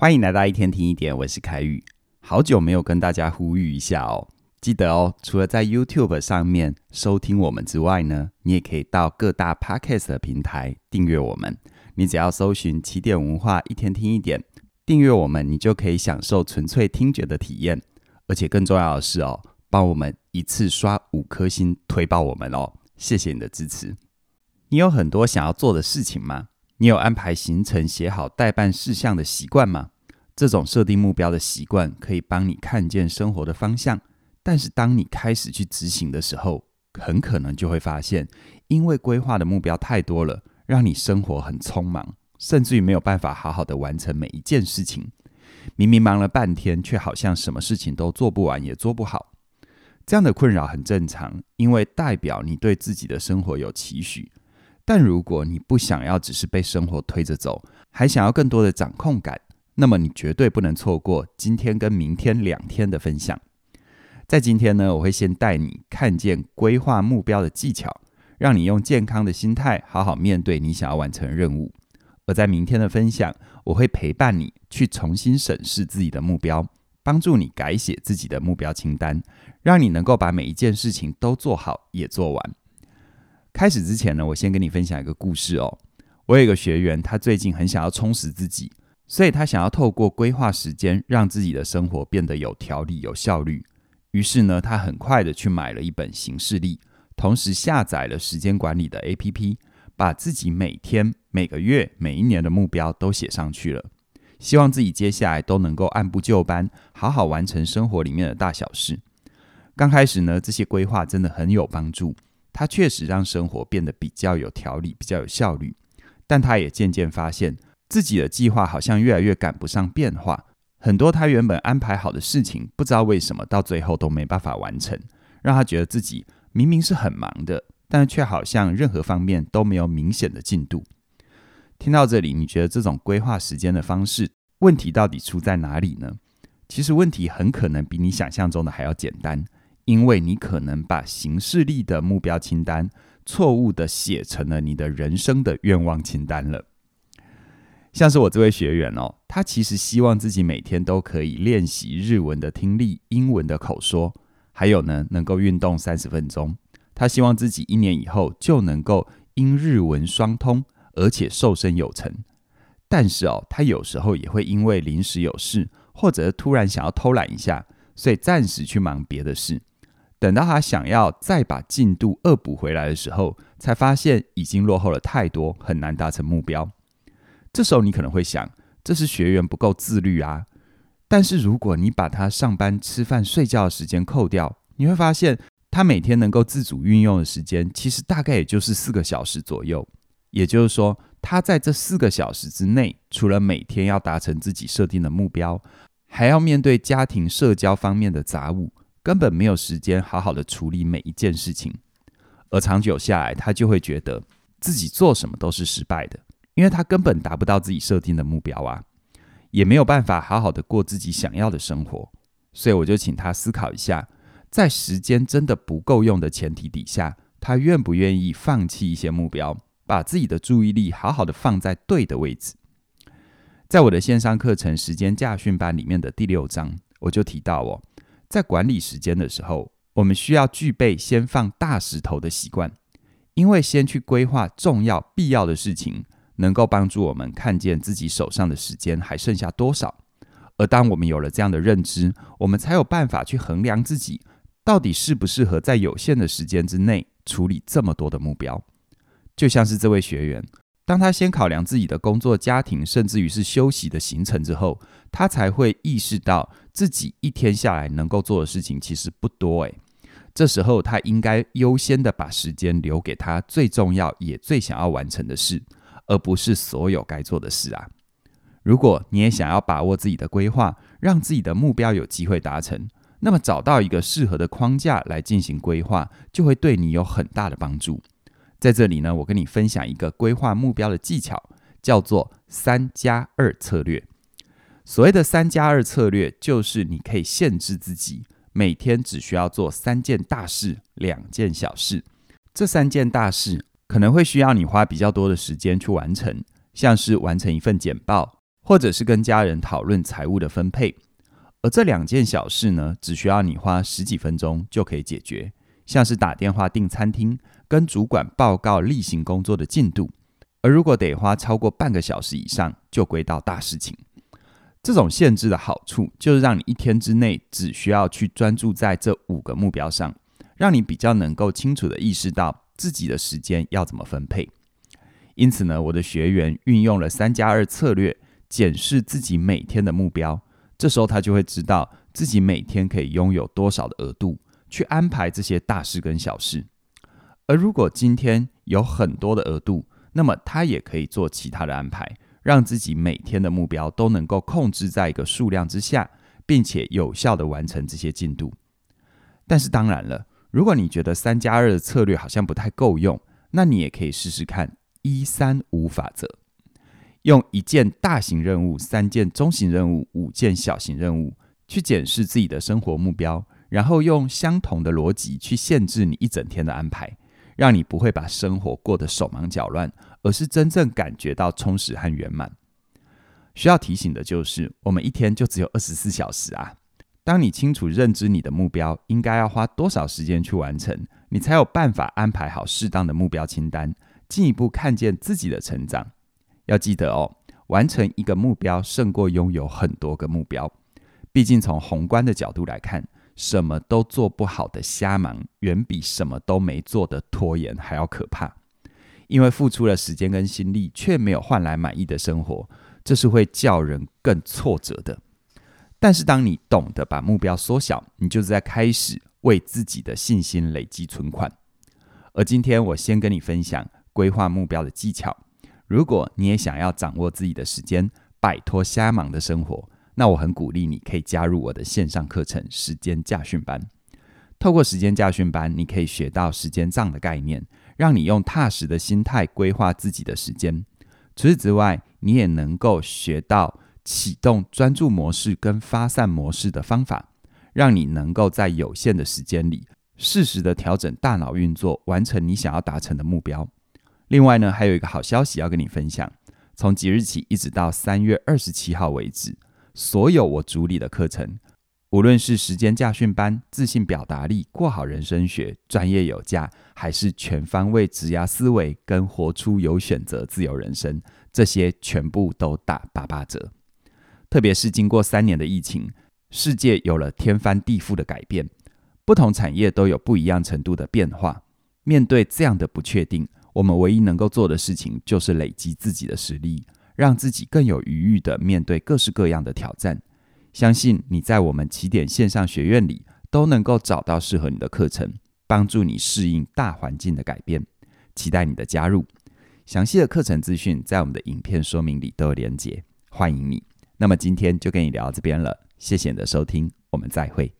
欢迎来到一天听一点，我是凯宇。好久没有跟大家呼吁一下哦，记得哦，除了在 YouTube 上面收听我们之外呢，你也可以到各大 Podcast 的平台订阅我们。你只要搜寻起点文化一天听一点，订阅我们，你就可以享受纯粹听觉的体验。而且更重要的是哦，帮我们一次刷五颗星推爆我们哦，谢谢你的支持。你有很多想要做的事情吗？你有安排行程、写好待办事项的习惯吗？这种设定目标的习惯可以帮你看见生活的方向，但是当你开始去执行的时候，很可能就会发现，因为规划的目标太多了，让你生活很匆忙，甚至于没有办法好好的完成每一件事情。明明忙了半天，却好像什么事情都做不完，也做不好。这样的困扰很正常，因为代表你对自己的生活有期许。但如果你不想要只是被生活推着走，还想要更多的掌控感，那么你绝对不能错过今天跟明天两天的分享。在今天呢，我会先带你看见规划目标的技巧，让你用健康的心态好好面对你想要完成的任务。而在明天的分享，我会陪伴你去重新审视自己的目标，帮助你改写自己的目标清单，让你能够把每一件事情都做好也做完。开始之前呢，我先跟你分享一个故事哦。我有一个学员，他最近很想要充实自己，所以他想要透过规划时间，让自己的生活变得有条理、有效率。于是呢，他很快的去买了一本行事历，同时下载了时间管理的 APP，把自己每天、每个月、每一年的目标都写上去了。希望自己接下来都能够按部就班，好好完成生活里面的大小事。刚开始呢，这些规划真的很有帮助。他确实让生活变得比较有条理，比较有效率，但他也渐渐发现自己的计划好像越来越赶不上变化，很多他原本安排好的事情，不知道为什么到最后都没办法完成，让他觉得自己明明是很忙的，但却好像任何方面都没有明显的进度。听到这里，你觉得这种规划时间的方式，问题到底出在哪里呢？其实问题很可能比你想象中的还要简单。因为你可能把形式力的目标清单错误地写成了你的人生的愿望清单了。像是我这位学员哦，他其实希望自己每天都可以练习日文的听力、英文的口说，还有呢，能够运动三十分钟。他希望自己一年以后就能够英日文双通，而且瘦身有成。但是哦，他有时候也会因为临时有事，或者突然想要偷懒一下，所以暂时去忙别的事。等到他想要再把进度恶补回来的时候，才发现已经落后了太多，很难达成目标。这时候你可能会想，这是学员不够自律啊。但是如果你把他上班、吃饭、睡觉的时间扣掉，你会发现他每天能够自主运用的时间，其实大概也就是四个小时左右。也就是说，他在这四个小时之内，除了每天要达成自己设定的目标，还要面对家庭、社交方面的杂物。根本没有时间好好的处理每一件事情，而长久下来，他就会觉得自己做什么都是失败的，因为他根本达不到自己设定的目标啊，也没有办法好好的过自己想要的生活。所以我就请他思考一下，在时间真的不够用的前提底下，他愿不愿意放弃一些目标，把自己的注意力好好的放在对的位置。在我的线上课程《时间驾训班》里面的第六章，我就提到哦。在管理时间的时候，我们需要具备先放大石头的习惯，因为先去规划重要必要的事情，能够帮助我们看见自己手上的时间还剩下多少。而当我们有了这样的认知，我们才有办法去衡量自己到底适不适合在有限的时间之内处理这么多的目标。就像是这位学员。当他先考量自己的工作、家庭，甚至于是休息的行程之后，他才会意识到自己一天下来能够做的事情其实不多诶。这时候他应该优先的把时间留给他最重要也最想要完成的事，而不是所有该做的事啊。如果你也想要把握自己的规划，让自己的目标有机会达成，那么找到一个适合的框架来进行规划，就会对你有很大的帮助。在这里呢，我跟你分享一个规划目标的技巧，叫做三加二策略。所谓的三加二策略，就是你可以限制自己每天只需要做三件大事，两件小事。这三件大事可能会需要你花比较多的时间去完成，像是完成一份简报，或者是跟家人讨论财务的分配。而这两件小事呢，只需要你花十几分钟就可以解决，像是打电话订餐厅、跟主管报告例行工作的进度。而如果得花超过半个小时以上，就归到大事情。这种限制的好处，就是让你一天之内只需要去专注在这五个目标上，让你比较能够清楚地意识到自己的时间要怎么分配。因此呢，我的学员运用了三加二策略，检视自己每天的目标。这时候他就会知道自己每天可以拥有多少的额度，去安排这些大事跟小事。而如果今天有很多的额度，那么他也可以做其他的安排，让自己每天的目标都能够控制在一个数量之下，并且有效地完成这些进度。但是当然了，如果你觉得三加二的策略好像不太够用，那你也可以试试看一三五法则，用一件大型任务、三件中型任务、五件小型任务去检视自己的生活目标，然后用相同的逻辑去限制你一整天的安排。让你不会把生活过得手忙脚乱，而是真正感觉到充实和圆满。需要提醒的就是，我们一天就只有二十四小时啊！当你清楚认知你的目标应该要花多少时间去完成，你才有办法安排好适当的目标清单，进一步看见自己的成长。要记得哦，完成一个目标胜过拥有很多个目标。毕竟从宏观的角度来看。什么都做不好的瞎忙，远比什么都没做的拖延还要可怕。因为付出了时间跟心力，却没有换来满意的生活，这是会叫人更挫折的。但是，当你懂得把目标缩小，你就是在开始为自己的信心累积存款。而今天，我先跟你分享规划目标的技巧。如果你也想要掌握自己的时间，摆脱瞎忙的生活。那我很鼓励你可以加入我的线上课程时间驾训班。透过时间驾训班，你可以学到时间账的概念，让你用踏实的心态规划自己的时间。除此之外，你也能够学到启动专注模式跟发散模式的方法，让你能够在有限的时间里适时的调整大脑运作，完成你想要达成的目标。另外呢，还有一个好消息要跟你分享，从即日起一直到三月二十七号为止。所有我主理的课程，无论是时间驾训班、自信表达力、过好人生学、专业有价，还是全方位职涯思维跟活出有选择自由人生，这些全部都打八八折。特别是经过三年的疫情，世界有了天翻地覆的改变，不同产业都有不一样程度的变化。面对这样的不确定，我们唯一能够做的事情，就是累积自己的实力。让自己更有余裕的面对各式各样的挑战。相信你在我们起点线上学院里都能够找到适合你的课程，帮助你适应大环境的改变。期待你的加入。详细的课程资讯在我们的影片说明里都有连结，欢迎你。那么今天就跟你聊到这边了，谢谢你的收听，我们再会。